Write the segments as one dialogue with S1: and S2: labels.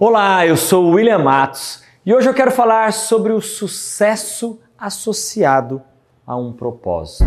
S1: Olá, eu sou William Matos e hoje eu quero falar sobre o sucesso associado a um propósito.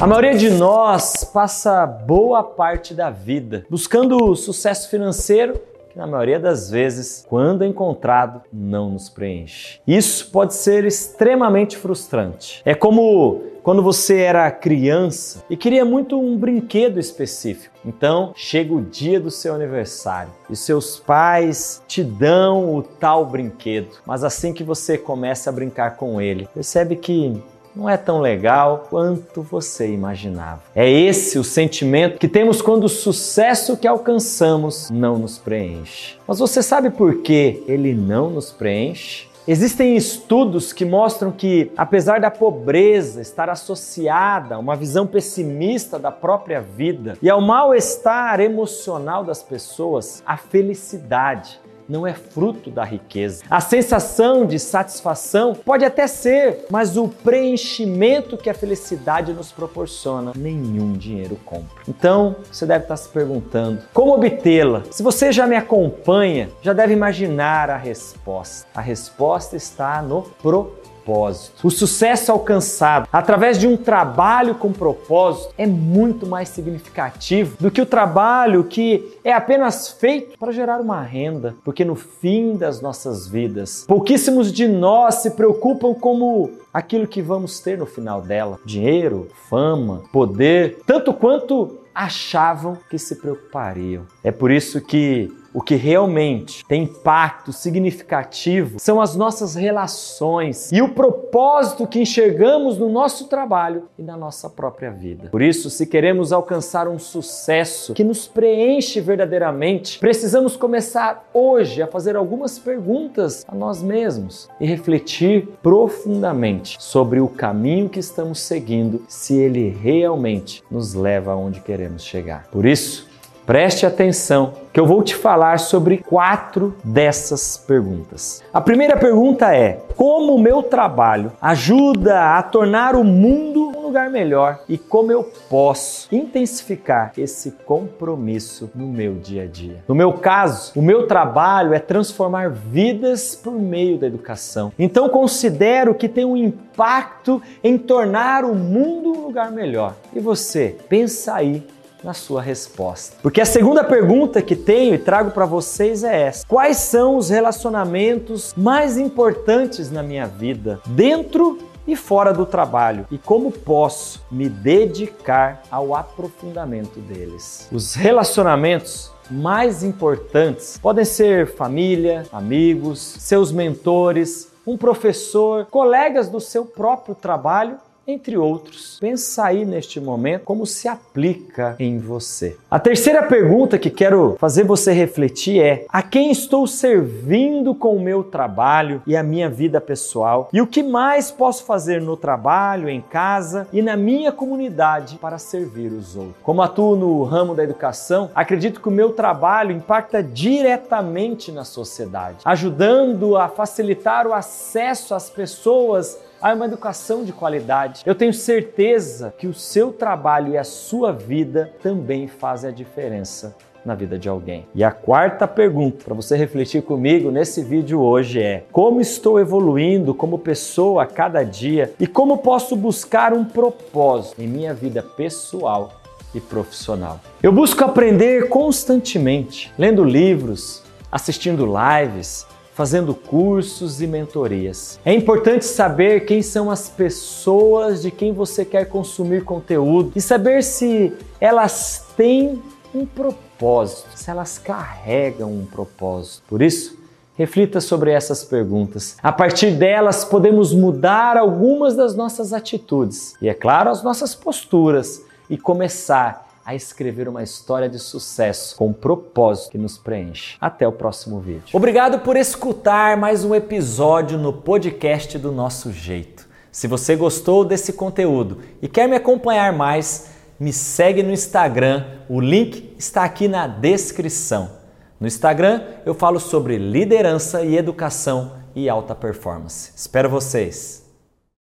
S1: A maioria de nós passa boa parte da vida buscando sucesso financeiro na maioria das vezes, quando encontrado, não nos preenche. Isso pode ser extremamente frustrante. É como quando você era criança e queria muito um brinquedo específico. Então, chega o dia do seu aniversário e seus pais te dão o tal brinquedo, mas assim que você começa a brincar com ele, percebe que não é tão legal quanto você imaginava. É esse o sentimento que temos quando o sucesso que alcançamos não nos preenche. Mas você sabe por que ele não nos preenche? Existem estudos que mostram que, apesar da pobreza estar associada a uma visão pessimista da própria vida e ao mal-estar emocional das pessoas, a felicidade não é fruto da riqueza. A sensação de satisfação pode até ser, mas o preenchimento que a felicidade nos proporciona, nenhum dinheiro compra. Então, você deve estar se perguntando: como obtê-la? Se você já me acompanha, já deve imaginar a resposta. A resposta está no propósito propósito. O sucesso alcançado através de um trabalho com propósito é muito mais significativo do que o trabalho que é apenas feito para gerar uma renda, porque no fim das nossas vidas, pouquíssimos de nós se preocupam como aquilo que vamos ter no final dela: dinheiro, fama, poder, tanto quanto achavam que se preocupariam. É por isso que o que realmente tem impacto significativo são as nossas relações e o propósito que enxergamos no nosso trabalho e na nossa própria vida. Por isso, se queremos alcançar um sucesso que nos preenche verdadeiramente, precisamos começar hoje a fazer algumas perguntas a nós mesmos e refletir profundamente sobre o caminho que estamos seguindo, se ele realmente nos leva aonde queremos chegar. Por isso, Preste atenção, que eu vou te falar sobre quatro dessas perguntas. A primeira pergunta é: como o meu trabalho ajuda a tornar o mundo um lugar melhor e como eu posso intensificar esse compromisso no meu dia a dia? No meu caso, o meu trabalho é transformar vidas por meio da educação. Então considero que tem um impacto em tornar o mundo um lugar melhor. E você, pensa aí na sua resposta. Porque a segunda pergunta que tenho e trago para vocês é essa: Quais são os relacionamentos mais importantes na minha vida, dentro e fora do trabalho e como posso me dedicar ao aprofundamento deles? Os relacionamentos mais importantes podem ser família, amigos, seus mentores, um professor, colegas do seu próprio trabalho entre outros. Pensa aí neste momento como se aplica em você. A terceira pergunta que quero fazer você refletir é: a quem estou servindo com o meu trabalho e a minha vida pessoal? E o que mais posso fazer no trabalho, em casa e na minha comunidade para servir os outros? Como atuo no ramo da educação, acredito que o meu trabalho impacta diretamente na sociedade, ajudando a facilitar o acesso às pessoas a uma educação de qualidade. Eu tenho certeza que o seu trabalho e a sua vida também fazem a diferença na vida de alguém. E a quarta pergunta para você refletir comigo nesse vídeo hoje é: como estou evoluindo como pessoa a cada dia e como posso buscar um propósito em minha vida pessoal e profissional? Eu busco aprender constantemente, lendo livros, assistindo lives, fazendo cursos e mentorias. É importante saber quem são as pessoas de quem você quer consumir conteúdo e saber se elas têm um propósito, se elas carregam um propósito. Por isso, Reflita sobre essas perguntas. A partir delas, podemos mudar algumas das nossas atitudes e, é claro, as nossas posturas e começar a escrever uma história de sucesso com um propósito que nos preenche. Até o próximo vídeo. Obrigado por escutar mais um episódio no podcast do Nosso Jeito. Se você gostou desse conteúdo e quer me acompanhar mais, me segue no Instagram. O link está aqui na descrição. No Instagram eu falo sobre liderança e educação e alta performance. Espero vocês!